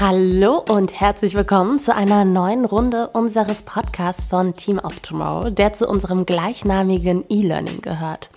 Hallo und herzlich willkommen zu einer neuen Runde unseres Podcasts von Team of Tomorrow, der zu unserem gleichnamigen E-Learning gehört.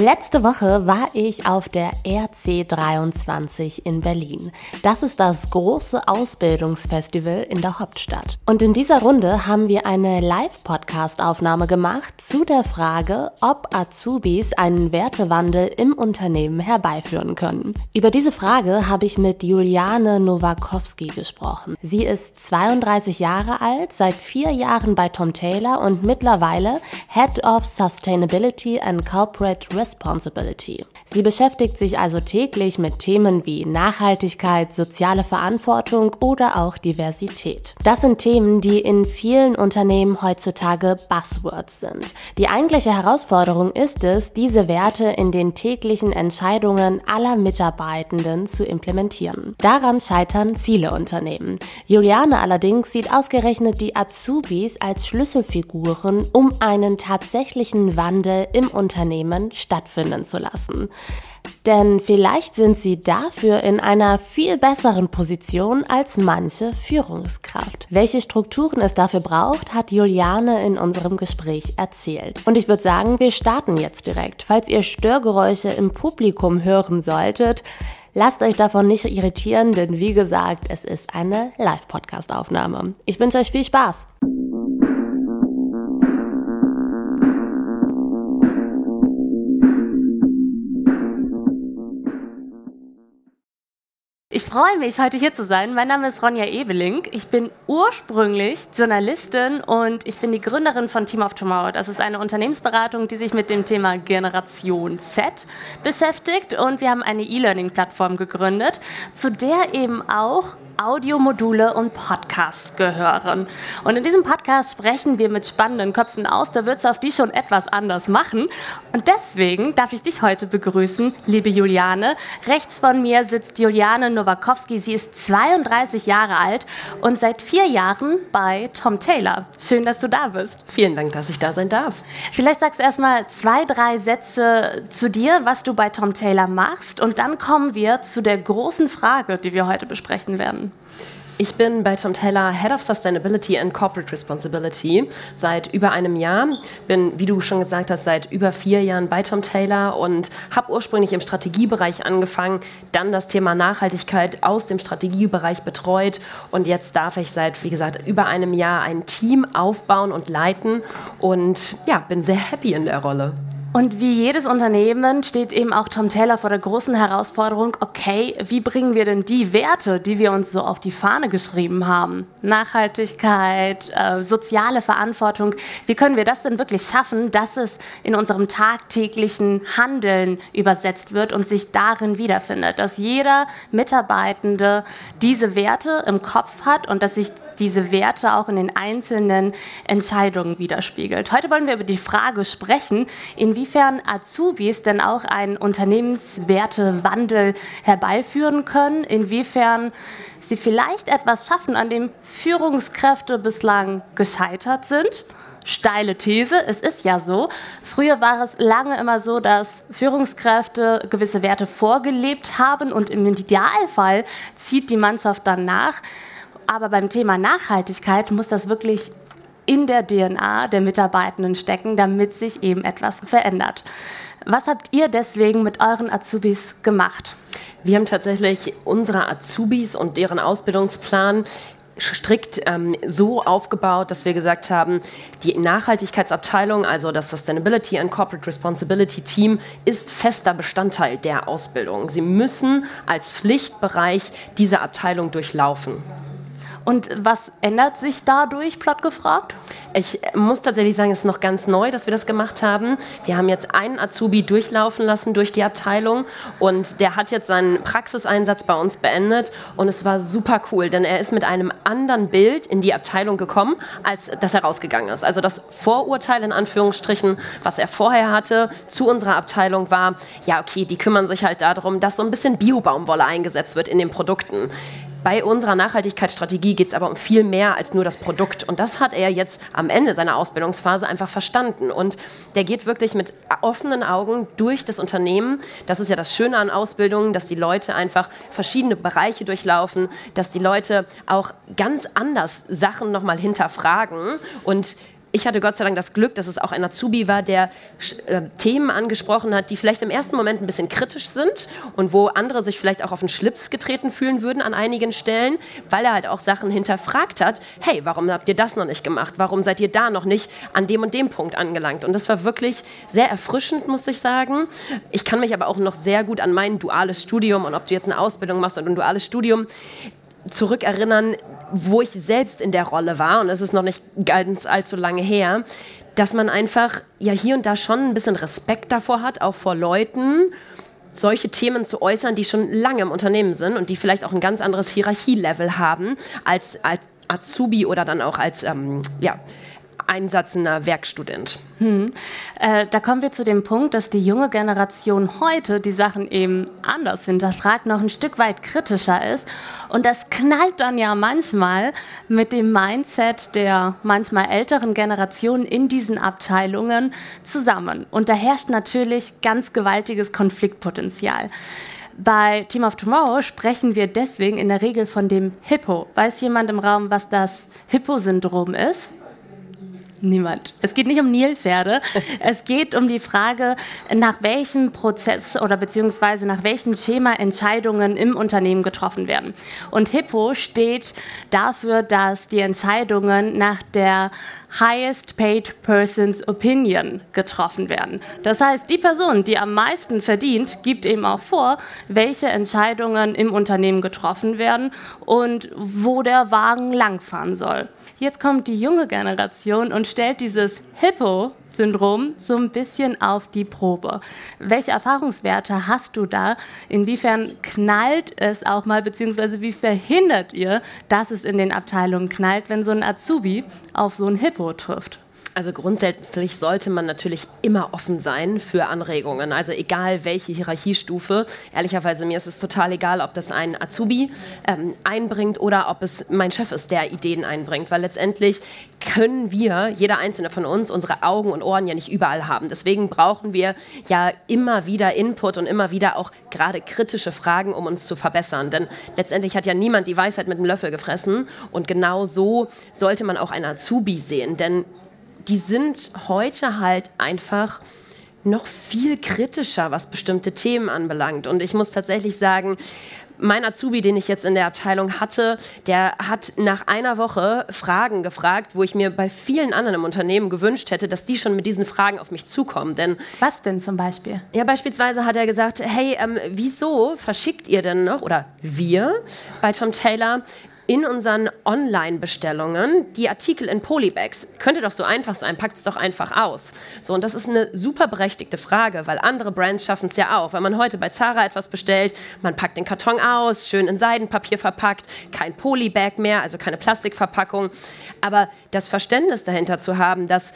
Letzte Woche war ich auf der RC23 in Berlin. Das ist das große Ausbildungsfestival in der Hauptstadt. Und in dieser Runde haben wir eine Live-Podcast-Aufnahme gemacht zu der Frage, ob Azubis einen Wertewandel im Unternehmen herbeiführen können. Über diese Frage habe ich mit Juliane Nowakowski gesprochen. Sie ist 32 Jahre alt, seit vier Jahren bei Tom Taylor und mittlerweile Head of Sustainability and Corporate Responsibility. Sie beschäftigt sich also täglich mit Themen wie Nachhaltigkeit, soziale Verantwortung oder auch Diversität. Das sind Themen, die in vielen Unternehmen heutzutage Buzzwords sind. Die eigentliche Herausforderung ist es, diese Werte in den täglichen Entscheidungen aller Mitarbeitenden zu implementieren. Daran scheitern viele Unternehmen. Juliane allerdings sieht ausgerechnet die Azubis als Schlüsselfiguren, um einen tatsächlichen Wandel im Unternehmen stattfinden zu lassen. Denn vielleicht sind sie dafür in einer viel besseren Position als manche Führungskraft. Welche Strukturen es dafür braucht, hat Juliane in unserem Gespräch erzählt. Und ich würde sagen, wir starten jetzt direkt. Falls ihr Störgeräusche im Publikum hören solltet, Lasst euch davon nicht irritieren, denn wie gesagt, es ist eine Live-Podcast-Aufnahme. Ich wünsche euch viel Spaß. Freue mich, heute hier zu sein. Mein Name ist Ronja Ebeling. Ich bin ursprünglich Journalistin und ich bin die Gründerin von Team of Tomorrow. Das ist eine Unternehmensberatung, die sich mit dem Thema Generation Z beschäftigt und wir haben eine E-Learning-Plattform gegründet, zu der eben auch Audiomodule und Podcasts gehören. Und in diesem Podcast sprechen wir mit spannenden Köpfen aus der Wirtschaft, die schon etwas anders machen. Und deswegen darf ich dich heute begrüßen, liebe Juliane. Rechts von mir sitzt Juliane Nowakowski. Sie ist 32 Jahre alt und seit vier Jahren bei Tom Taylor. Schön, dass du da bist. Vielen Dank, dass ich da sein darf. Vielleicht sagst du erstmal zwei, drei Sätze zu dir, was du bei Tom Taylor machst. Und dann kommen wir zu der großen Frage, die wir heute besprechen werden. Ich bin bei Tom Taylor Head of Sustainability and Corporate Responsibility seit über einem Jahr. Bin, wie du schon gesagt hast, seit über vier Jahren bei Tom Taylor und habe ursprünglich im Strategiebereich angefangen, dann das Thema Nachhaltigkeit aus dem Strategiebereich betreut und jetzt darf ich seit, wie gesagt, über einem Jahr ein Team aufbauen und leiten und ja, bin sehr happy in der Rolle. Und wie jedes Unternehmen steht eben auch Tom Taylor vor der großen Herausforderung, okay, wie bringen wir denn die Werte, die wir uns so auf die Fahne geschrieben haben, Nachhaltigkeit, äh, soziale Verantwortung, wie können wir das denn wirklich schaffen, dass es in unserem tagtäglichen Handeln übersetzt wird und sich darin wiederfindet, dass jeder Mitarbeitende diese Werte im Kopf hat und dass sich diese Werte auch in den einzelnen Entscheidungen widerspiegelt. Heute wollen wir über die Frage sprechen, inwiefern Azubis denn auch einen Unternehmenswertewandel herbeiführen können, inwiefern sie vielleicht etwas schaffen, an dem Führungskräfte bislang gescheitert sind steile These. Es ist ja so. Früher war es lange immer so, dass Führungskräfte gewisse Werte vorgelebt haben und im Idealfall zieht die Mannschaft dann nach. Aber beim Thema Nachhaltigkeit muss das wirklich in der DNA der Mitarbeitenden stecken, damit sich eben etwas verändert. Was habt ihr deswegen mit euren Azubis gemacht? Wir haben tatsächlich unsere Azubis und deren Ausbildungsplan strikt ähm, so aufgebaut, dass wir gesagt haben, die Nachhaltigkeitsabteilung, also das Sustainability and Corporate Responsibility Team, ist fester Bestandteil der Ausbildung. Sie müssen als Pflichtbereich diese Abteilung durchlaufen. Und was ändert sich dadurch, platt gefragt? Ich muss tatsächlich sagen, es ist noch ganz neu, dass wir das gemacht haben. Wir haben jetzt einen Azubi durchlaufen lassen durch die Abteilung und der hat jetzt seinen Praxiseinsatz bei uns beendet und es war super cool, denn er ist mit einem anderen Bild in die Abteilung gekommen, als dass er rausgegangen ist. Also das Vorurteil in Anführungsstrichen, was er vorher hatte zu unserer Abteilung war, ja okay, die kümmern sich halt darum, dass so ein bisschen Biobaumwolle eingesetzt wird in den Produkten Bei unserer Nachhaltigkeitsstrategie geht es aber um viel mehr als nur das Produkt. Und das hat er jetzt am Ende seiner Ausbildungsphase einfach verstanden. Und der geht wirklich mit offenen Augen durch das Unternehmen. Das ist ja das Schöne an Ausbildungen, dass die Leute einfach verschiedene Bereiche durchlaufen, dass die Leute auch ganz anders Sachen nochmal hinterfragen und ich hatte Gott sei Dank das Glück, dass es auch ein Azubi war, der äh, Themen angesprochen hat, die vielleicht im ersten Moment ein bisschen kritisch sind und wo andere sich vielleicht auch auf den Schlips getreten fühlen würden an einigen Stellen, weil er halt auch Sachen hinterfragt hat. Hey, warum habt ihr das noch nicht gemacht? Warum seid ihr da noch nicht an dem und dem Punkt angelangt? Und das war wirklich sehr erfrischend, muss ich sagen. Ich kann mich aber auch noch sehr gut an mein duales Studium und ob du jetzt eine Ausbildung machst oder ein duales Studium zurückerinnern, wo ich selbst in der Rolle war, und es ist noch nicht ganz allzu lange her, dass man einfach ja hier und da schon ein bisschen Respekt davor hat, auch vor Leuten, solche Themen zu äußern, die schon lange im Unternehmen sind und die vielleicht auch ein ganz anderes Hierarchielevel haben als, als Azubi oder dann auch als ähm, ja, einsatzender Werkstudent. Hm. Äh, da kommen wir zu dem Punkt, dass die junge Generation heute die Sachen eben anders hinterfragt, noch ein Stück weit kritischer ist. Und das knallt dann ja manchmal mit dem Mindset der manchmal älteren Generation in diesen Abteilungen zusammen. Und da herrscht natürlich ganz gewaltiges Konfliktpotenzial. Bei Team of Tomorrow sprechen wir deswegen in der Regel von dem Hippo. Weiß jemand im Raum, was das Hippo-Syndrom ist? Niemand. Es geht nicht um Nilpferde. es geht um die Frage, nach welchem Prozess oder beziehungsweise nach welchem Schema Entscheidungen im Unternehmen getroffen werden. Und Hippo steht dafür, dass die Entscheidungen nach der Highest Paid Person's Opinion getroffen werden. Das heißt, die Person, die am meisten verdient, gibt eben auch vor, welche Entscheidungen im Unternehmen getroffen werden und wo der Wagen langfahren soll. Jetzt kommt die junge Generation und stellt dieses Hippo-Syndrom so ein bisschen auf die Probe. Welche Erfahrungswerte hast du da? Inwiefern knallt es auch mal, beziehungsweise wie verhindert ihr, dass es in den Abteilungen knallt, wenn so ein Azubi auf so ein Hippo trifft? Also grundsätzlich sollte man natürlich immer offen sein für Anregungen. Also egal welche Hierarchiestufe. Ehrlicherweise mir ist es total egal, ob das ein Azubi ähm, einbringt oder ob es mein Chef ist, der Ideen einbringt. Weil letztendlich können wir, jeder einzelne von uns, unsere Augen und Ohren ja nicht überall haben. Deswegen brauchen wir ja immer wieder Input und immer wieder auch gerade kritische Fragen, um uns zu verbessern. Denn letztendlich hat ja niemand die Weisheit mit einem Löffel gefressen. Und genau so sollte man auch einen Azubi sehen. Denn die sind heute halt einfach noch viel kritischer, was bestimmte Themen anbelangt. Und ich muss tatsächlich sagen, mein Azubi, den ich jetzt in der Abteilung hatte, der hat nach einer Woche Fragen gefragt, wo ich mir bei vielen anderen im Unternehmen gewünscht hätte, dass die schon mit diesen Fragen auf mich zukommen. Denn was denn zum Beispiel? Ja, beispielsweise hat er gesagt, hey, ähm, wieso verschickt ihr denn noch oder wir bei Tom Taylor in unseren Online-Bestellungen die Artikel in Polybags. Könnte doch so einfach sein, packt es doch einfach aus. So, und das ist eine super berechtigte Frage, weil andere Brands schaffen es ja auch. Wenn man heute bei Zara etwas bestellt, man packt den Karton aus, schön in Seidenpapier verpackt, kein Polybag mehr, also keine Plastikverpackung. Aber das Verständnis dahinter zu haben, dass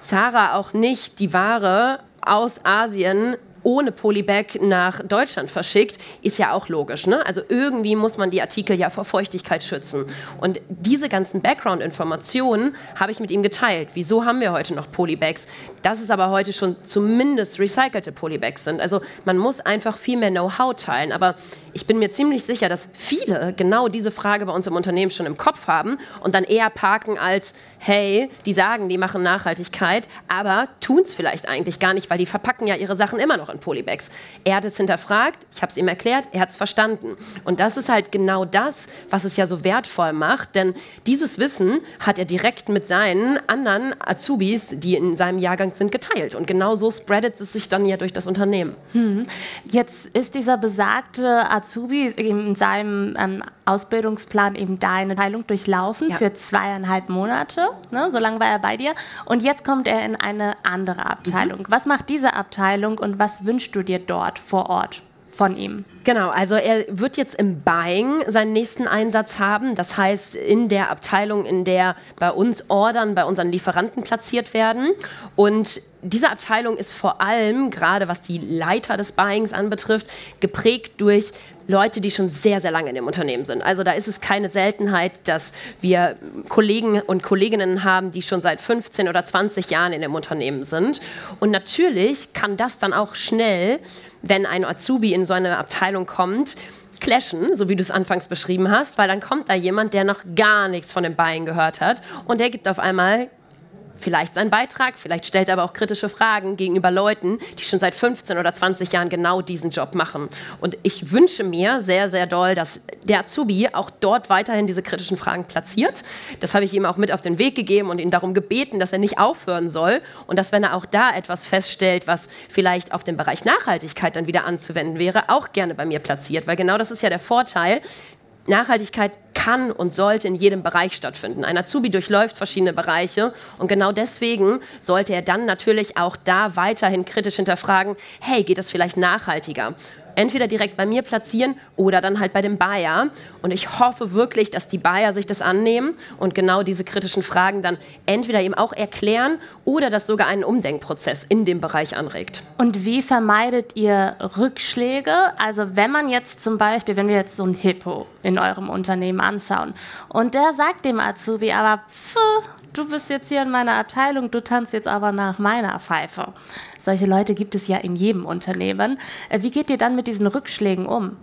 Zara auch nicht die Ware aus Asien ohne Polybag nach Deutschland verschickt, ist ja auch logisch. Ne? Also irgendwie muss man die Artikel ja vor Feuchtigkeit schützen. Und diese ganzen Background-Informationen habe ich mit ihm geteilt. Wieso haben wir heute noch Polybags? Dass es aber heute schon zumindest recycelte Polybags sind. Also man muss einfach viel mehr Know-how teilen. Aber ich bin mir ziemlich sicher, dass viele genau diese Frage bei uns im Unternehmen schon im Kopf haben und dann eher parken als, hey, die sagen, die machen Nachhaltigkeit, aber tun es vielleicht eigentlich gar nicht, weil die verpacken ja ihre Sachen immer noch in von Polybags. Er hat es hinterfragt, ich habe es ihm erklärt, er hat es verstanden. Und das ist halt genau das, was es ja so wertvoll macht, denn dieses Wissen hat er direkt mit seinen anderen Azubis, die in seinem Jahrgang sind, geteilt. Und genau so spreadet es sich dann ja durch das Unternehmen. Hm. Jetzt ist dieser besagte Azubi in seinem ähm, Ausbildungsplan eben deine Teilung durchlaufen ja. für zweieinhalb Monate. Ne? So lange war er bei dir. Und jetzt kommt er in eine andere Abteilung. Mhm. Was macht diese Abteilung und was wünschst du dir dort vor Ort? von ihm. Genau, also er wird jetzt im Buying seinen nächsten Einsatz haben. Das heißt, in der Abteilung, in der bei uns Ordern, bei unseren Lieferanten platziert werden. Und diese Abteilung ist vor allem, gerade was die Leiter des Buyings anbetrifft, geprägt durch Leute, die schon sehr, sehr lange in dem Unternehmen sind. Also da ist es keine Seltenheit, dass wir Kollegen und Kolleginnen haben, die schon seit 15 oder 20 Jahren in dem Unternehmen sind. Und natürlich kann das dann auch schnell, wenn ein Azubi in so eine Abteilung kommt, clashen, so wie du es anfangs beschrieben hast, weil dann kommt da jemand, der noch gar nichts von dem Buying gehört hat und der gibt auf einmal vielleicht seinen Beitrag, vielleicht stellt er aber auch kritische Fragen gegenüber Leuten, die schon seit 15 oder 20 Jahren genau diesen Job machen. Und ich wünsche mir sehr, sehr doll, dass der Azubi auch dort weiterhin diese kritischen Fragen platziert. Das habe ich ihm auch mit auf den Weg gegeben und ihn darum gebeten, dass er nicht aufhören soll und dass, wenn er auch da etwas feststellt, was vielleicht auf den Bereich Nachhaltigkeit dann wieder anzuwenden wäre, auch gerne bei mir platziert. Weil genau das ist ja der Vorteil. Nachhaltigkeit kann und sollte in jedem Bereich stattfinden. Ein Azubi durchläuft verschiedene Bereiche und genau deswegen sollte er dann natürlich auch da weiterhin kritisch hinterfragen, hey, geht das vielleicht nachhaltiger? Entweder direkt bei mir platzieren oder dann halt bei dem Buyer. Und ich hoffe wirklich, dass die Buyer sich das annehmen und genau diese kritischen Fragen dann entweder ihm auch erklären oder das sogar einen Umdenkprozess in dem Bereich anregt. Und wie vermeidet ihr Rückschläge? Also wenn man jetzt zum Beispiel, wenn wir jetzt so ein Hippo in eurem Unternehmen anschauen und der sagt dem Azubi aber, pff, du bist jetzt hier in meiner Abteilung, du tanzt jetzt aber nach meiner Pfeife. Solche Leute gibt es ja in jedem Unternehmen. Äh, wie geht ihr dann mit diesen Rückschlägen um?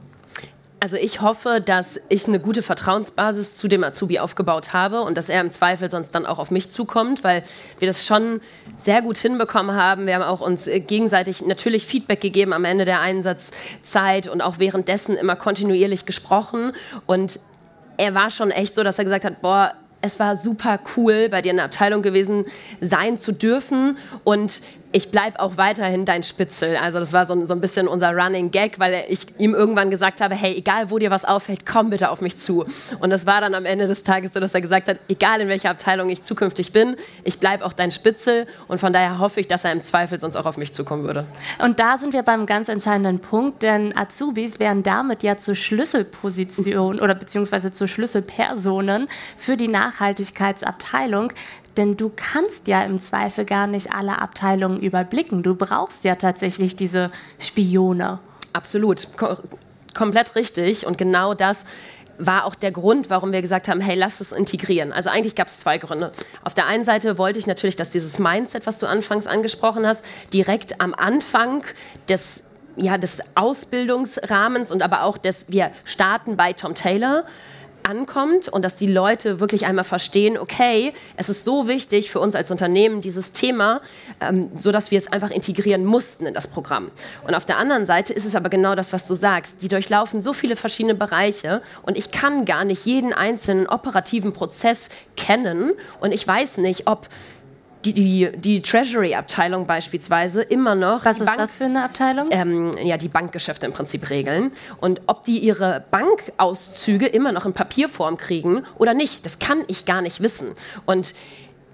Also ich hoffe, dass ich eine gute Vertrauensbasis zu dem Azubi aufgebaut habe und dass er im Zweifel sonst dann auch auf mich zukommt, weil wir das schon sehr gut hinbekommen haben. Wir haben auch uns äh, gegenseitig natürlich Feedback gegeben am Ende der Einsatzzeit und auch währenddessen immer kontinuierlich gesprochen und er war schon echt so, dass er gesagt hat, boah, es war super cool, bei dir in der Abteilung gewesen sein zu dürfen. Und ich bleibe auch weiterhin dein Spitzel. Also das war so, so, ein bisschen unser Running Gag, weil ich ihm irgendwann gesagt habe, hey, egal wo dir was auffällt, komm bitte auf mich zu. Und das war dann am Ende des Tages so, dass er gesagt hat, egal in welcher Abteilung ich zukünftig bin, ich bleibe auch dein Spitzel. Und von daher hoffe ich, dass er im Zweifel sonst auch auf mich zukommen würde. Und da sind wir beim ganz entscheidenden Punkt, denn Azubis werden damit ja zur Schlüsselposition oder beziehungsweise zur Schlüsselpersonen für die Nachhaltigkeitsabteilung. Denn du kannst ja im Zweifel gar nicht alle Abteilungen überblicken. Du brauchst ja tatsächlich diese Spione. Absolut. Ko komplett richtig. Und genau das war auch der Grund, warum wir gesagt haben, hey, lass es integrieren. Also eigentlich gab es zwei Gründe. Auf der einen Seite wollte ich natürlich, dass dieses Mindset, was du anfangs angesprochen hast, direkt am Anfang des ja, des Ausbildungsrahmens und aber auch des, wir starten bei Tom Taylor, ankommt und dass die Leute wirklich einmal verstehen, okay, es ist so wichtig für uns als Unternehmen, dieses Thema, ähm, so dass wir es einfach integrieren mussten in das Programm. Und auf der anderen Seite ist es aber genau das, was du sagst. Die durchlaufen so viele verschiedene Bereiche und ich kann gar nicht jeden einzelnen operativen Prozess kennen und ich weiß nicht, ob die, die Treasury-Abteilung beispielsweise immer noch. Was ist Bank, das für eine Abteilung? Ähm, ja, die Bankgeschäfte im Prinzip regeln. Und ob die ihre Bankauszüge immer noch in Papierform kriegen oder nicht, das kann ich gar nicht wissen. Und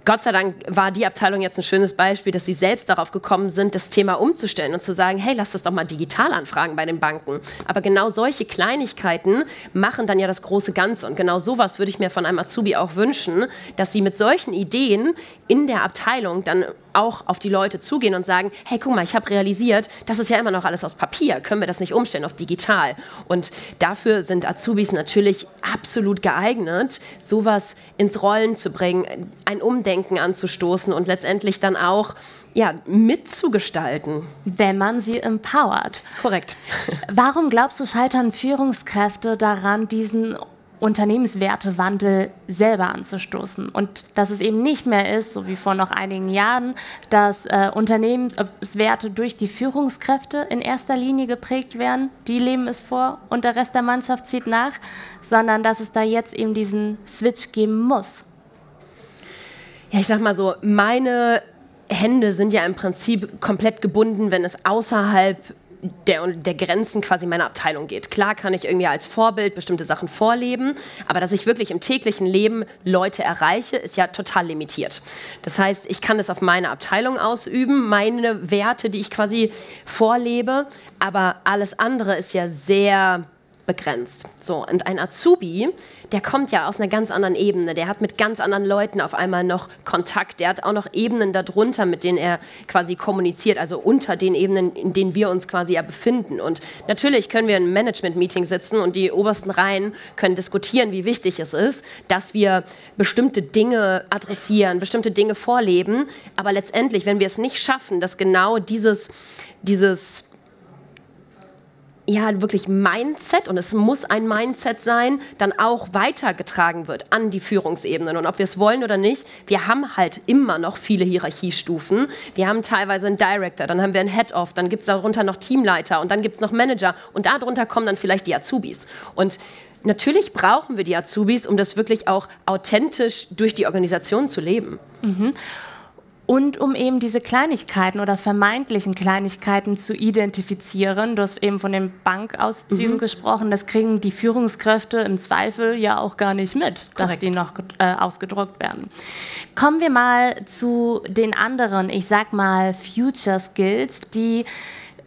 Gott sei Dank war die Abteilung jetzt ein schönes Beispiel, dass sie selbst darauf gekommen sind, das Thema umzustellen und zu sagen, hey, lass das doch mal digital anfragen bei den Banken. Aber genau solche Kleinigkeiten machen dann ja das große Ganze. Und genau sowas würde ich mir von einem Azubi auch wünschen, dass sie mit solchen Ideen in der Abteilung dann auch auf die Leute zugehen und sagen, hey, guck mal, ich habe realisiert, das ist ja immer noch alles aus Papier, können wir das nicht umstellen auf digital? Und dafür sind Azubis natürlich absolut geeignet, sowas ins Rollen zu bringen, ein Umdenken anzustoßen und letztendlich dann auch ja, mitzugestalten. Wenn man sie empowert. Korrekt. Warum glaubst du, scheitern Führungskräfte daran, diesen Unternehmenswertewandel selber anzustoßen. Und dass es eben nicht mehr ist, so wie vor noch einigen Jahren, dass äh, Unternehmenswerte durch die Führungskräfte in erster Linie geprägt werden, die leben es vor und der Rest der Mannschaft zieht nach, sondern dass es da jetzt eben diesen Switch geben muss. Ja, ich sag mal so, meine Hände sind ja im Prinzip komplett gebunden, wenn es außerhalb der, der Grenzen quasi meiner Abteilung geht. Klar kann ich irgendwie als Vorbild bestimmte Sachen vorleben, aber dass ich wirklich im täglichen Leben Leute erreiche, ist ja total limitiert. Das heißt, ich kann es auf meine Abteilung ausüben, meine Werte, die ich quasi vorlebe, aber alles andere ist ja sehr begrenzt. So, und ein Azubi, der kommt ja aus einer ganz anderen Ebene, der hat mit ganz anderen Leuten auf einmal noch Kontakt, der hat auch noch Ebenen darunter, mit denen er quasi kommuniziert, also unter den Ebenen, in denen wir uns quasi ja befinden. Und natürlich können wir in einem Management-Meeting sitzen und die obersten Reihen können diskutieren, wie wichtig es ist, dass wir bestimmte Dinge adressieren, bestimmte Dinge vorleben, aber letztendlich, wenn wir es nicht schaffen, dass genau dieses, dieses ja, wirklich Mindset, und es muss ein Mindset sein, dann auch weitergetragen wird an die Führungsebenen. Und ob wir es wollen oder nicht, wir haben halt immer noch viele Hierarchiestufen. Wir haben teilweise einen Director, dann haben wir einen Head-Off, dann gibt es darunter noch Teamleiter und dann gibt es noch Manager und darunter kommen dann vielleicht die Azubis. Und natürlich brauchen wir die Azubis, um das wirklich auch authentisch durch die Organisation zu leben. Mhm und um eben diese Kleinigkeiten oder vermeintlichen Kleinigkeiten zu identifizieren. Du hast eben von den Bankauszügen mhm. gesprochen, das kriegen die Führungskräfte im Zweifel ja auch gar nicht mit, Korrekt. dass die noch äh, ausgedruckt werden. Kommen wir mal zu den anderen, ich sag mal, Future Skills, die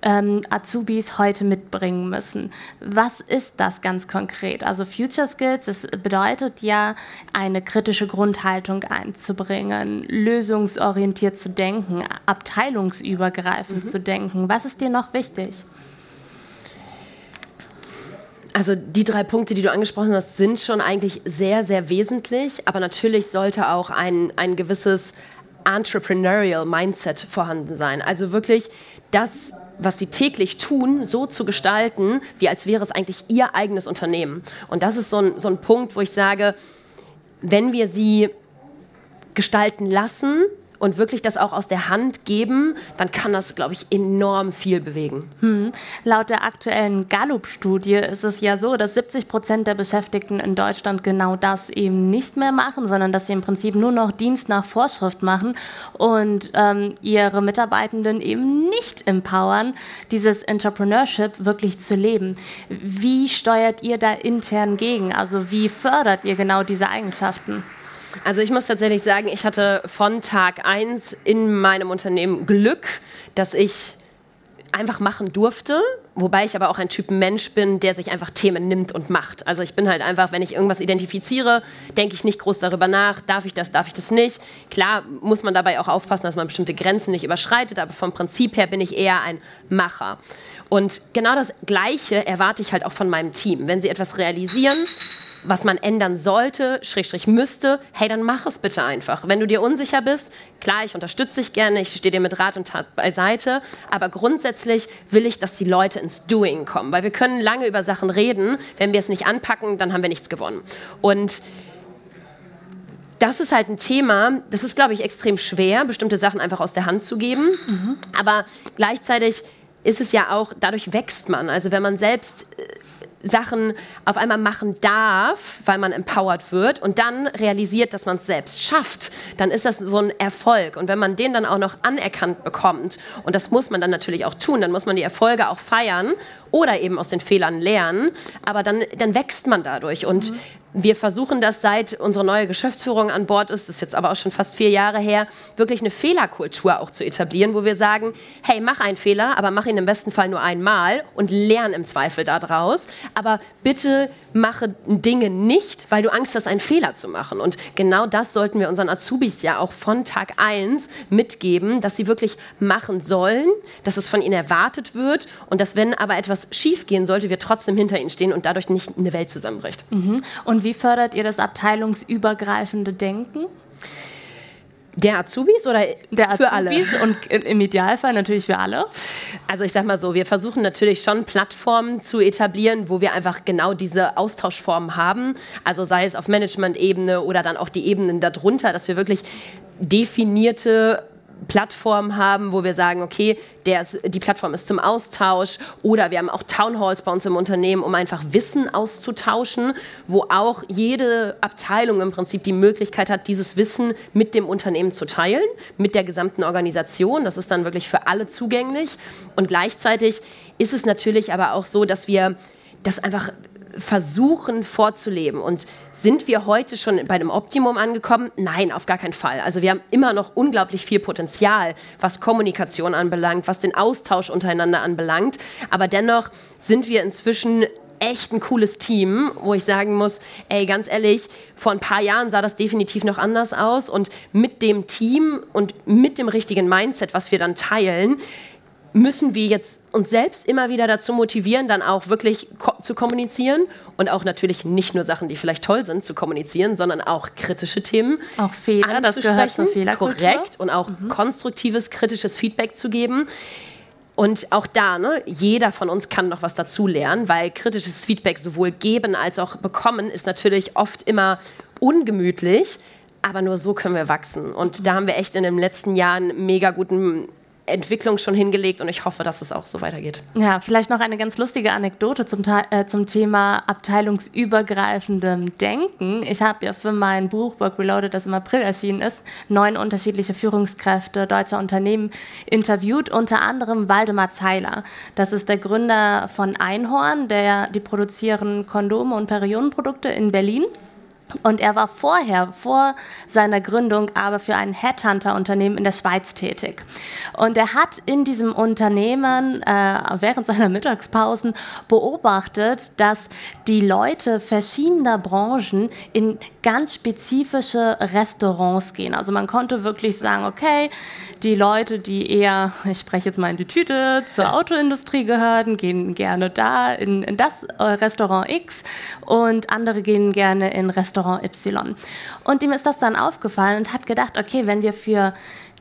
ähm, Azubis heute mitbringen müssen. Was ist das ganz konkret? Also Future Skills, das bedeutet ja, eine kritische Grundhaltung einzubringen, lösungsorientiert zu denken, abteilungsübergreifend mhm. zu denken. Was ist dir noch wichtig? Also die drei Punkte, die du angesprochen hast, sind schon eigentlich sehr, sehr wesentlich. Aber natürlich sollte auch ein, ein gewisses Entrepreneurial Mindset vorhanden sein. Also wirklich das was sie täglich tun, so zu gestalten, wie als wäre es eigentlich ihr eigenes Unternehmen. Und das ist so ein, so ein Punkt, wo ich sage, wenn wir sie gestalten lassen, und wirklich das auch aus der Hand geben, dann kann das, glaube ich, enorm viel bewegen. Hm. Laut der aktuellen Gallup-Studie ist es ja so, dass 70 Prozent der Beschäftigten in Deutschland genau das eben nicht mehr machen, sondern dass sie im Prinzip nur noch Dienst nach Vorschrift machen und ähm, ihre Mitarbeitenden eben nicht empowern, dieses Entrepreneurship wirklich zu leben. Wie steuert ihr da intern gegen? Also wie fördert ihr genau diese Eigenschaften? Also ich muss tatsächlich sagen, ich hatte von Tag 1 in meinem Unternehmen Glück, dass ich einfach machen durfte, wobei ich aber auch ein Typ Mensch bin, der sich einfach Themen nimmt und macht. Also ich bin halt einfach, wenn ich irgendwas identifiziere, denke ich nicht groß darüber nach, darf ich das, darf ich das nicht. Klar muss man dabei auch aufpassen, dass man bestimmte Grenzen nicht überschreitet, aber vom Prinzip her bin ich eher ein Macher. Und genau das Gleiche erwarte ich halt auch von meinem Team. Wenn sie etwas realisieren, was man ändern sollte, Schrägstrich müsste, hey, dann mach es bitte einfach. Wenn du dir unsicher bist, klar, ich unterstütze dich gerne, ich stehe dir mit Rat und Tat beiseite, aber grundsätzlich will ich, dass die Leute ins Doing kommen, weil wir können lange über Sachen reden, wenn wir es nicht anpacken, dann haben wir nichts gewonnen. Und das ist halt ein Thema, das ist, glaube ich, extrem schwer, bestimmte Sachen einfach aus der Hand zu geben, mhm. aber gleichzeitig ist es ja auch, dadurch wächst man. Also wenn man selbst äh, Sachen auf einmal machen darf, weil man empowered wird und dann realisiert, dass man es selbst schafft, dann ist das so ein Erfolg. Und wenn man den dann auch noch anerkannt bekommt, und das muss man dann natürlich auch tun, dann muss man die Erfolge auch feiern oder eben aus den Fehlern lernen, aber dann, dann wächst man dadurch. Und mhm. Wir versuchen das seit unsere neue Geschäftsführung an Bord ist, das ist jetzt aber auch schon fast vier Jahre her, wirklich eine Fehlerkultur auch zu etablieren, wo wir sagen, hey, mach einen Fehler, aber mach ihn im besten Fall nur einmal und lern im Zweifel daraus. Aber bitte mache Dinge nicht, weil du Angst hast, einen Fehler zu machen. Und genau das sollten wir unseren Azubis ja auch von Tag 1 mitgeben, dass sie wirklich machen sollen, dass es von ihnen erwartet wird und dass, wenn aber etwas schief gehen sollte, wir trotzdem hinter ihnen stehen und dadurch nicht eine Welt zusammenbricht. Mhm. Und wie fördert ihr das abteilungsübergreifende Denken? Der Azubis oder der Azubis für alle? Und im Idealfall natürlich für alle. Also ich sag mal so, wir versuchen natürlich schon Plattformen zu etablieren, wo wir einfach genau diese Austauschformen haben. Also sei es auf Management-Ebene oder dann auch die Ebenen darunter, dass wir wirklich definierte Plattform haben, wo wir sagen, okay, der ist, die Plattform ist zum Austausch oder wir haben auch Townhalls bei uns im Unternehmen, um einfach Wissen auszutauschen, wo auch jede Abteilung im Prinzip die Möglichkeit hat, dieses Wissen mit dem Unternehmen zu teilen, mit der gesamten Organisation. Das ist dann wirklich für alle zugänglich und gleichzeitig ist es natürlich aber auch so, dass wir das einfach versuchen vorzuleben. Und sind wir heute schon bei dem Optimum angekommen? Nein, auf gar keinen Fall. Also wir haben immer noch unglaublich viel Potenzial, was Kommunikation anbelangt, was den Austausch untereinander anbelangt. Aber dennoch sind wir inzwischen echt ein cooles Team, wo ich sagen muss, ey, ganz ehrlich, vor ein paar Jahren sah das definitiv noch anders aus und mit dem Team und mit dem richtigen Mindset, was wir dann teilen, müssen wir jetzt uns selbst immer wieder dazu motivieren, dann auch wirklich ko zu kommunizieren und auch natürlich nicht nur Sachen, die vielleicht toll sind, zu kommunizieren, sondern auch kritische Themen. Auch Fehler, das gehört zur Fehlerkultur. Korrekt und auch mhm. konstruktives, kritisches Feedback zu geben. Und auch da, ne, jeder von uns kann noch was dazulernen, weil kritisches Feedback sowohl geben als auch bekommen ist natürlich oft immer ungemütlich. Aber nur so können wir wachsen. Und da haben wir echt in den letzten Jahren mega guten Entwicklung schon hingelegt und ich hoffe, dass es auch so weitergeht. Ja, vielleicht noch eine ganz lustige Anekdote zum, äh, zum Thema abteilungsübergreifendem Denken. Ich habe ja für mein Buch Work Reloaded, das im April erschienen ist, neun unterschiedliche Führungskräfte deutscher Unternehmen interviewt, unter anderem Waldemar Zeiler. Das ist der Gründer von Einhorn, der, die produzieren Kondome und Periodenprodukte in Berlin. Und er war vorher, vor seiner Gründung, aber für ein Headhunter-Unternehmen in der Schweiz tätig. Und er hat in diesem Unternehmen äh, während seiner Mittagspausen beobachtet, dass die Leute verschiedener Branchen in ganz spezifische Restaurants gehen. Also man konnte wirklich sagen, okay, die Leute, die eher, ich spreche jetzt mal in die Tüte, zur Autoindustrie gehören, gehen gerne da in, in das äh, Restaurant X und andere gehen gerne in Restaurant Y. Und ihm ist das dann aufgefallen und hat gedacht, okay, wenn wir für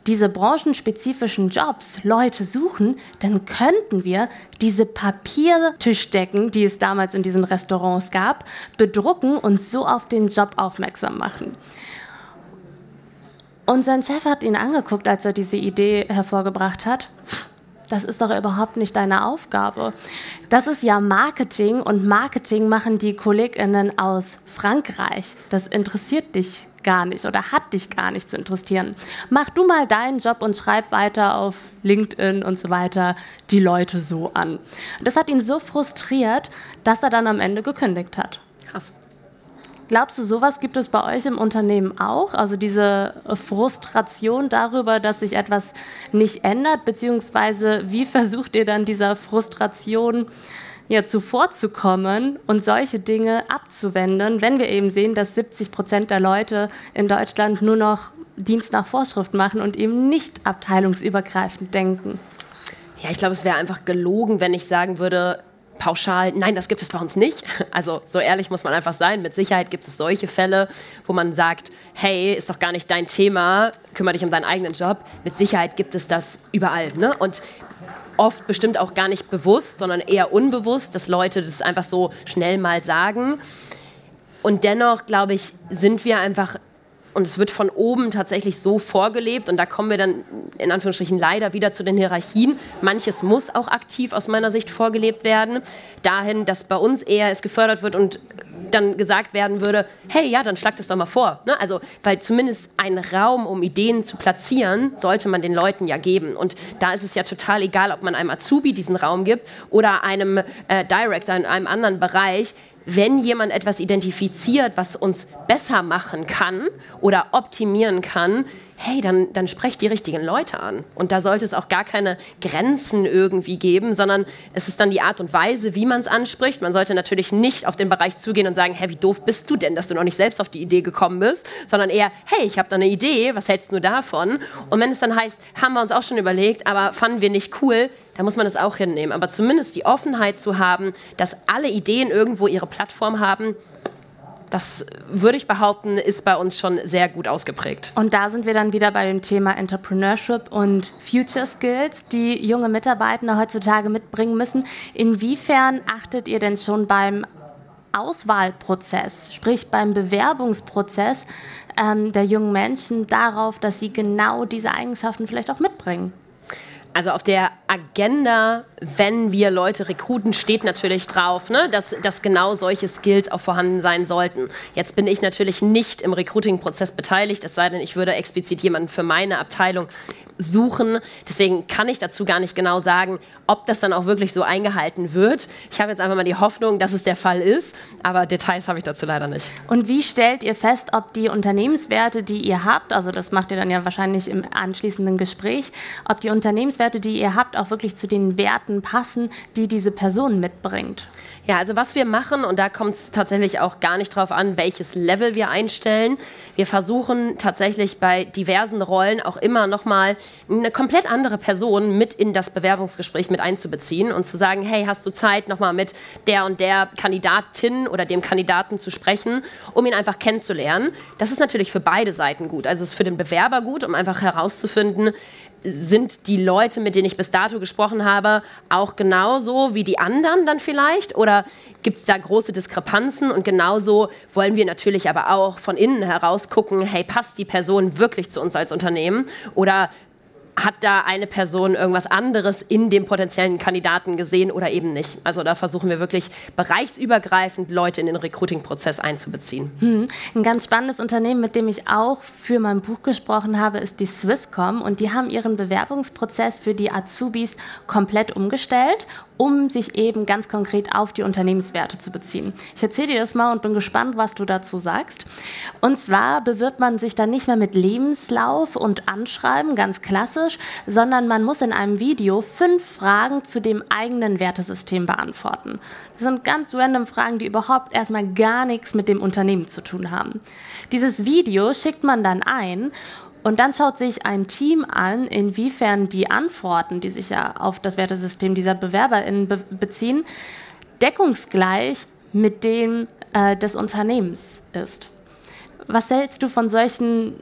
diese branchenspezifischen Jobs Leute suchen, dann könnten wir diese Papiertischdecken, die es damals in diesen Restaurants gab, bedrucken und so auf den Job aufmerksam machen. Und sein Chef hat ihn angeguckt, als er diese Idee hervorgebracht hat. Das ist doch überhaupt nicht deine Aufgabe. Das ist ja Marketing und Marketing machen die Kolleginnen aus Frankreich. Das interessiert dich gar nicht oder hat dich gar nicht zu interessieren. Mach du mal deinen Job und schreib weiter auf LinkedIn und so weiter die Leute so an. Das hat ihn so frustriert, dass er dann am Ende gekündigt hat. Krass. Glaubst du, sowas gibt es bei euch im Unternehmen auch? Also diese Frustration darüber, dass sich etwas nicht ändert, beziehungsweise wie versucht ihr dann dieser Frustration ja, zuvorzukommen und solche Dinge abzuwenden, wenn wir eben sehen, dass 70 Prozent der Leute in Deutschland nur noch Dienst nach Vorschrift machen und eben nicht abteilungsübergreifend denken? Ja, ich glaube, es wäre einfach gelogen, wenn ich sagen würde, pauschal, nein, das gibt es bei uns nicht. Also so ehrlich muss man einfach sein. Mit Sicherheit gibt es solche Fälle, wo man sagt, hey, ist doch gar nicht dein Thema, kümmere dich um deinen eigenen Job. Mit Sicherheit gibt es das überall. Ne? Und oft bestimmt auch gar nicht bewusst, sondern eher unbewusst, dass Leute das einfach so schnell mal sagen. Und dennoch, glaube ich, sind wir einfach und es wird von oben tatsächlich so vorgelebt und da kommen wir dann in Anführungsstrichen leider wieder zu den Hierarchien. Manches muss auch aktiv aus meiner Sicht vorgelebt werden, dahin, dass bei uns eher es gefördert wird und dann gesagt werden würde, hey, ja, dann schlag das doch mal vor. Ne? Also, weil zumindest ein Raum, um Ideen zu platzieren, sollte man den Leuten ja geben. Und da ist es ja total egal, ob man einem Azubi diesen Raum gibt oder einem äh, Director in einem anderen Bereich wenn jemand etwas identifiziert, was uns besser machen kann oder optimieren kann, hey, dann, dann sprecht die richtigen Leute an. Und da sollte es auch gar keine Grenzen irgendwie geben, sondern es ist dann die Art und Weise, wie man es anspricht. Man sollte natürlich nicht auf den Bereich zugehen und sagen, hey, wie doof bist du denn, dass du noch nicht selbst auf die Idee gekommen bist, sondern eher, hey, ich habe da eine Idee, was hältst du davon? Und wenn es dann heißt, haben wir uns auch schon überlegt, aber fanden wir nicht cool, dann muss man das auch hinnehmen. Aber zumindest die Offenheit zu haben, dass alle Ideen irgendwo ihre Plattform haben, das würde ich behaupten, ist bei uns schon sehr gut ausgeprägt. Und da sind wir dann wieder bei dem Thema Entrepreneurship und Future Skills, die junge Mitarbeiter heutzutage mitbringen müssen. Inwiefern achtet ihr denn schon beim Auswahlprozess, sprich beim Bewerbungsprozess ähm, der jungen Menschen darauf, dass sie genau diese Eigenschaften vielleicht auch mitbringen? Also auf der Agenda, wenn wir Leute rekruten, steht natürlich drauf, ne, dass, dass genau solche Skills auch vorhanden sein sollten. Jetzt bin ich natürlich nicht im Recruiting-Prozess beteiligt, es sei denn, ich würde explizit jemanden für meine Abteilung suchen. Deswegen kann ich dazu gar nicht genau sagen, ob das dann auch wirklich so eingehalten wird. Ich habe jetzt einfach mal die Hoffnung, dass es der Fall ist, aber Details habe ich dazu leider nicht. Und wie stellt ihr fest, ob die Unternehmenswerte, die ihr habt, also das macht ihr dann ja wahrscheinlich im anschließenden Gespräch, ob die Unternehmenswerte, die ihr habt, auch wirklich zu den Werten passen, die diese Person mitbringt? Ja, also was wir machen, und da kommt es tatsächlich auch gar nicht drauf an, welches Level wir einstellen. Wir versuchen tatsächlich bei diversen Rollen auch immer nochmal eine komplett andere Person mit in das Bewerbungsgespräch mit einzubeziehen und zu sagen, hey, hast du Zeit, nochmal mit der und der Kandidatin oder dem Kandidaten zu sprechen, um ihn einfach kennenzulernen. Das ist natürlich für beide Seiten gut. Also es ist für den Bewerber gut, um einfach herauszufinden, sind die Leute, mit denen ich bis dato gesprochen habe, auch genauso wie die anderen dann vielleicht? Oder gibt es da große Diskrepanzen? Und genauso wollen wir natürlich aber auch von innen heraus gucken, hey, passt die Person wirklich zu uns als Unternehmen? Oder hat da eine Person irgendwas anderes in dem potenziellen Kandidaten gesehen oder eben nicht. Also da versuchen wir wirklich bereichsübergreifend Leute in den Recruiting-Prozess einzubeziehen. Hm. Ein ganz spannendes Unternehmen, mit dem ich auch für mein Buch gesprochen habe, ist die Swisscom und die haben ihren Bewerbungsprozess für die Azubis komplett umgestellt um sich eben ganz konkret auf die Unternehmenswerte zu beziehen. Ich erzähle dir das mal und bin gespannt, was du dazu sagst. Und zwar bewirbt man sich dann nicht mehr mit Lebenslauf und Anschreiben, ganz klassisch, sondern man muss in einem Video fünf Fragen zu dem eigenen Wertesystem beantworten. Das sind ganz random Fragen, die überhaupt erstmal gar nichts mit dem Unternehmen zu tun haben. Dieses Video schickt man dann ein und dann schaut sich ein Team an, inwiefern die Antworten, die sich ja auf das Wertesystem dieser BewerberInnen be beziehen, deckungsgleich mit dem äh, des Unternehmens ist. Was hältst du von solchen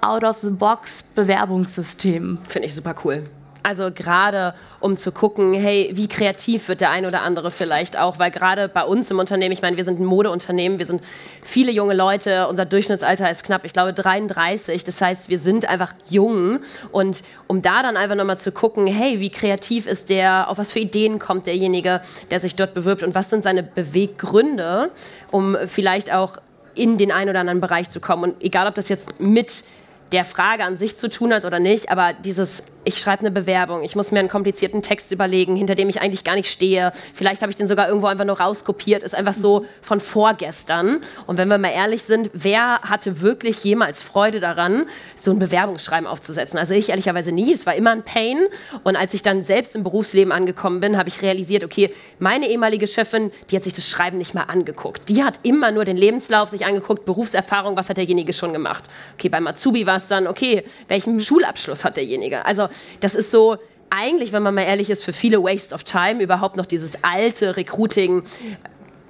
Out-of-the-Box-Bewerbungssystemen? Finde ich super cool. Also gerade um zu gucken, hey, wie kreativ wird der ein oder andere vielleicht auch, weil gerade bei uns im Unternehmen, ich meine, wir sind ein Modeunternehmen, wir sind viele junge Leute, unser Durchschnittsalter ist knapp, ich glaube 33, das heißt, wir sind einfach jung. Und um da dann einfach nochmal zu gucken, hey, wie kreativ ist der, auf was für Ideen kommt derjenige, der sich dort bewirbt? Und was sind seine Beweggründe, um vielleicht auch in den einen oder anderen Bereich zu kommen? Und egal, ob das jetzt mit der Frage an sich zu tun hat oder nicht, aber dieses ich schreibe eine Bewerbung, ich muss mir einen komplizierten Text überlegen, hinter dem ich eigentlich gar nicht stehe. Vielleicht habe ich den sogar irgendwo einfach nur rauskopiert, ist einfach so von vorgestern. Und wenn wir mal ehrlich sind, wer hatte wirklich jemals Freude daran, so ein Bewerbungsschreiben aufzusetzen? Also ich ehrlicherweise nie, es war immer ein Pain. Und als ich dann selbst im Berufsleben angekommen bin, habe ich realisiert, okay, meine ehemalige Chefin, die hat sich das Schreiben nicht mal angeguckt. Die hat immer nur den Lebenslauf sich angeguckt, Berufserfahrung, was hat derjenige schon gemacht. Okay, beim Azubi war es dann, okay, welchen Schulabschluss hat derjenige? Also das ist so eigentlich, wenn man mal ehrlich ist, für viele Waste of Time überhaupt noch dieses alte Recruiting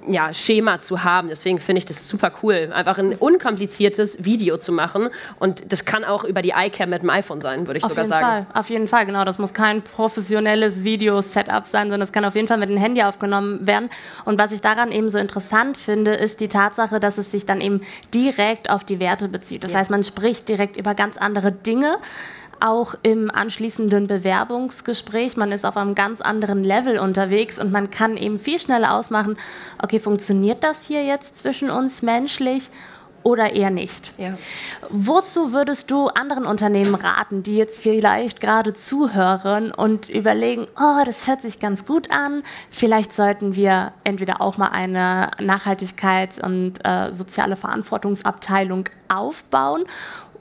ja, Schema zu haben. Deswegen finde ich das super cool, einfach ein unkompliziertes Video zu machen. Und das kann auch über die iCam mit dem iPhone sein, würde ich auf sogar sagen. Fall. Auf jeden Fall, genau. Das muss kein professionelles Video-Setup sein, sondern es kann auf jeden Fall mit dem Handy aufgenommen werden. Und was ich daran eben so interessant finde, ist die Tatsache, dass es sich dann eben direkt auf die Werte bezieht. Das ja. heißt, man spricht direkt über ganz andere Dinge auch im anschließenden Bewerbungsgespräch. Man ist auf einem ganz anderen Level unterwegs und man kann eben viel schneller ausmachen, okay, funktioniert das hier jetzt zwischen uns menschlich oder eher nicht. Ja. Wozu würdest du anderen Unternehmen raten, die jetzt vielleicht gerade zuhören und überlegen, oh, das hört sich ganz gut an, vielleicht sollten wir entweder auch mal eine Nachhaltigkeits- und äh, soziale Verantwortungsabteilung aufbauen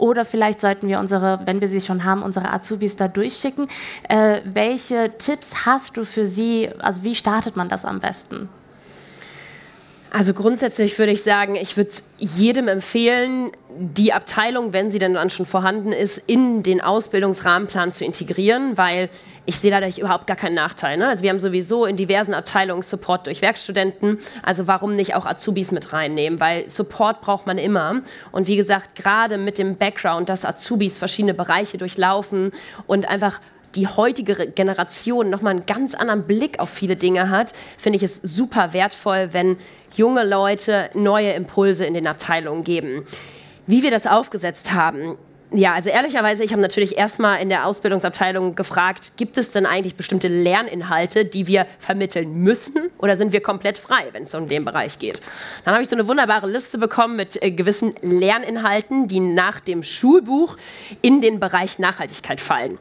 oder vielleicht sollten wir unsere, wenn wir sie schon haben, unsere Azubis da durchschicken. Äh, welche Tipps hast du für sie? Also wie startet man das am besten? Also grundsätzlich würde ich sagen, ich würde jedem empfehlen, die Abteilung, wenn sie denn dann schon vorhanden ist, in den Ausbildungsrahmenplan zu integrieren, weil ich sehe dadurch überhaupt gar keinen Nachteil. Ne? Also wir haben sowieso in diversen Abteilungen Support durch Werkstudenten, also warum nicht auch Azubis mit reinnehmen, weil Support braucht man immer. Und wie gesagt, gerade mit dem Background, dass Azubis verschiedene Bereiche durchlaufen und einfach die heutige Generation nochmal einen ganz anderen Blick auf viele Dinge hat, finde ich es super wertvoll, wenn junge Leute neue Impulse in den Abteilungen geben. Wie wir das aufgesetzt haben, ja, also ehrlicherweise, ich habe natürlich erstmal in der Ausbildungsabteilung gefragt, gibt es denn eigentlich bestimmte Lerninhalte, die wir vermitteln müssen oder sind wir komplett frei, wenn es um den Bereich geht? Dann habe ich so eine wunderbare Liste bekommen mit äh, gewissen Lerninhalten, die nach dem Schulbuch in den Bereich Nachhaltigkeit fallen.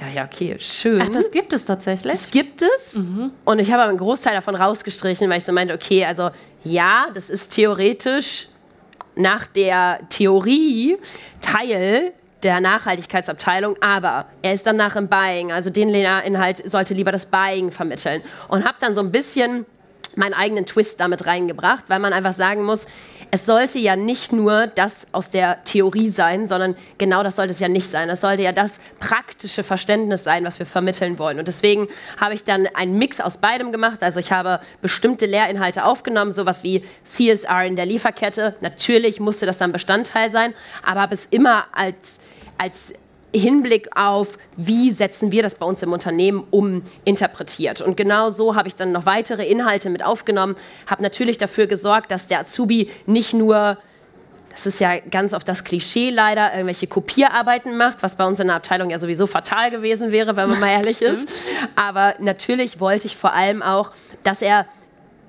Ja, ja, okay, schön. Ach, das gibt es tatsächlich? Das gibt es. Mhm. Und ich habe einen Großteil davon rausgestrichen, weil ich so meinte, okay, also ja, das ist theoretisch nach der Theorie Teil der Nachhaltigkeitsabteilung, aber er ist danach im Buying, also den Inhalt sollte lieber das Buying vermitteln und habe dann so ein bisschen meinen eigenen Twist damit reingebracht, weil man einfach sagen muss, es sollte ja nicht nur das aus der Theorie sein, sondern genau das sollte es ja nicht sein. Es sollte ja das praktische Verständnis sein, was wir vermitteln wollen. Und deswegen habe ich dann einen Mix aus beidem gemacht. Also ich habe bestimmte Lehrinhalte aufgenommen, sowas wie CSR in der Lieferkette. Natürlich musste das dann Bestandteil sein, aber habe es immer als, als Hinblick auf, wie setzen wir das bei uns im Unternehmen um, interpretiert. Und genau so habe ich dann noch weitere Inhalte mit aufgenommen, habe natürlich dafür gesorgt, dass der Azubi nicht nur das ist ja ganz oft das Klischee leider, irgendwelche Kopierarbeiten macht, was bei uns in der Abteilung ja sowieso fatal gewesen wäre, wenn man mal ehrlich ist. Aber natürlich wollte ich vor allem auch, dass er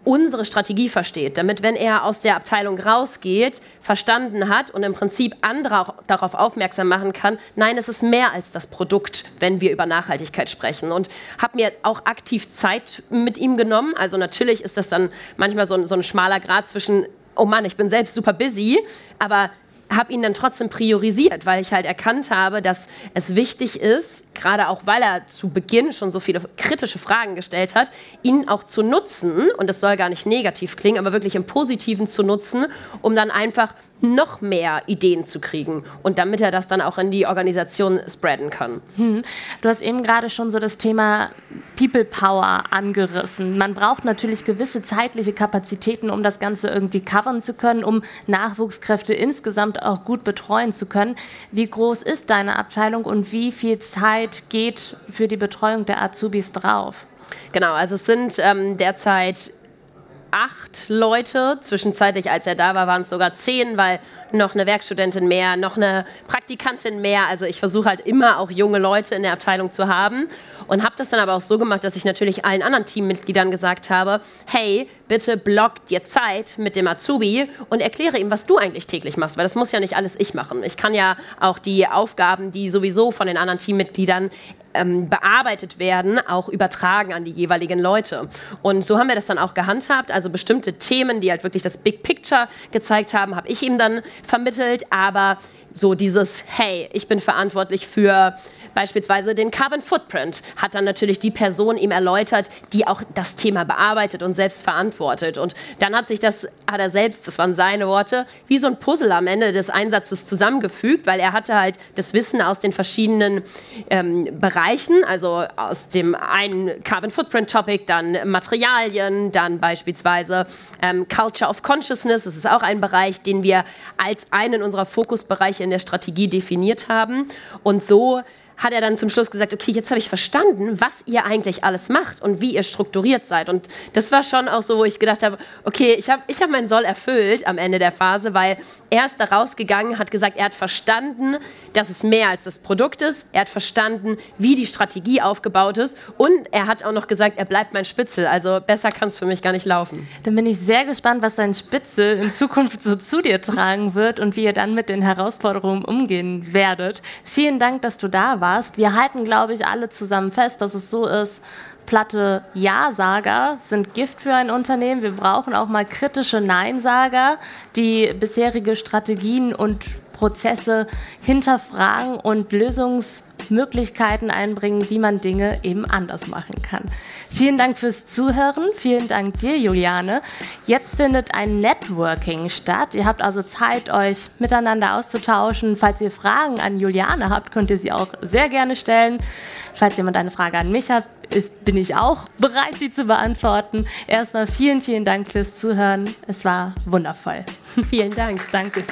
unsere Strategie versteht, damit wenn er aus der Abteilung rausgeht, verstanden hat und im Prinzip andere auch darauf aufmerksam machen kann, nein, es ist mehr als das Produkt, wenn wir über Nachhaltigkeit sprechen. Und habe mir auch aktiv Zeit mit ihm genommen. Also natürlich ist das dann manchmal so ein, so ein schmaler Grad zwischen, oh Mann, ich bin selbst super busy, aber habe ihn dann trotzdem priorisiert, weil ich halt erkannt habe, dass es wichtig ist, gerade auch weil er zu Beginn schon so viele kritische Fragen gestellt hat, ihn auch zu nutzen, und das soll gar nicht negativ klingen, aber wirklich im Positiven zu nutzen, um dann einfach noch mehr Ideen zu kriegen und damit er das dann auch in die Organisation spreaden kann. Hm. Du hast eben gerade schon so das Thema People Power angerissen. Man braucht natürlich gewisse zeitliche Kapazitäten, um das Ganze irgendwie covern zu können, um Nachwuchskräfte insgesamt auch gut betreuen zu können. Wie groß ist deine Abteilung und wie viel Zeit geht für die Betreuung der Azubis drauf? Genau, also es sind ähm, derzeit acht Leute. Zwischenzeitlich, als er da war, waren es sogar zehn, weil noch eine Werkstudentin mehr, noch eine Praktikantin mehr. Also ich versuche halt immer auch junge Leute in der Abteilung zu haben und habe das dann aber auch so gemacht, dass ich natürlich allen anderen Teammitgliedern gesagt habe, hey, bitte blockt dir Zeit mit dem Azubi und erkläre ihm, was du eigentlich täglich machst, weil das muss ja nicht alles ich machen. Ich kann ja auch die Aufgaben, die sowieso von den anderen Teammitgliedern ähm, bearbeitet werden, auch übertragen an die jeweiligen Leute. Und so haben wir das dann auch gehandhabt. Also bestimmte Themen, die halt wirklich das Big Picture gezeigt haben, habe ich ihm dann vermittelt. Aber so dieses, hey, ich bin verantwortlich für beispielsweise den Carbon Footprint, hat dann natürlich die Person ihm erläutert, die auch das Thema bearbeitet und selbst verantwortet. Und dann hat sich das, hat er selbst, das waren seine Worte, wie so ein Puzzle am Ende des Einsatzes zusammengefügt, weil er hatte halt das Wissen aus den verschiedenen ähm, Bereichen, also aus dem einen Carbon Footprint Topic, dann Materialien, dann beispielsweise ähm, Culture of Consciousness, das ist auch ein Bereich, den wir als einen unserer Fokusbereiche in der Strategie definiert haben. Und so hat er dann zum Schluss gesagt, okay, jetzt habe ich verstanden, was ihr eigentlich alles macht und wie ihr strukturiert seid. Und das war schon auch so, wo ich gedacht habe, okay, ich habe ich hab meinen Soll erfüllt am Ende der Phase, weil er ist da rausgegangen, hat gesagt, er hat verstanden, dass es mehr als das Produkt ist. Er hat verstanden, wie die Strategie aufgebaut ist. Und er hat auch noch gesagt, er bleibt mein Spitzel. Also besser kann es für mich gar nicht laufen. Dann bin ich sehr gespannt, was dein Spitzel in Zukunft so zu dir tragen wird und wie ihr dann mit den Herausforderungen umgehen werdet. Vielen Dank, dass du da warst warst. Wir halten, glaube ich, alle zusammen fest, dass es so ist, platte Ja-Sager sind Gift für ein Unternehmen. Wir brauchen auch mal kritische Nein-Sager, die bisherige Strategien und Prozesse hinterfragen und Lösungsmöglichkeiten einbringen, wie man Dinge eben anders machen kann. Vielen Dank fürs Zuhören. Vielen Dank dir, Juliane. Jetzt findet ein Networking statt. Ihr habt also Zeit, euch miteinander auszutauschen. Falls ihr Fragen an Juliane habt, könnt ihr sie auch sehr gerne stellen. Falls jemand eine Frage an mich hat, ist, bin ich auch bereit, sie zu beantworten. Erstmal vielen, vielen Dank fürs Zuhören. Es war wundervoll. Vielen Dank. Danke.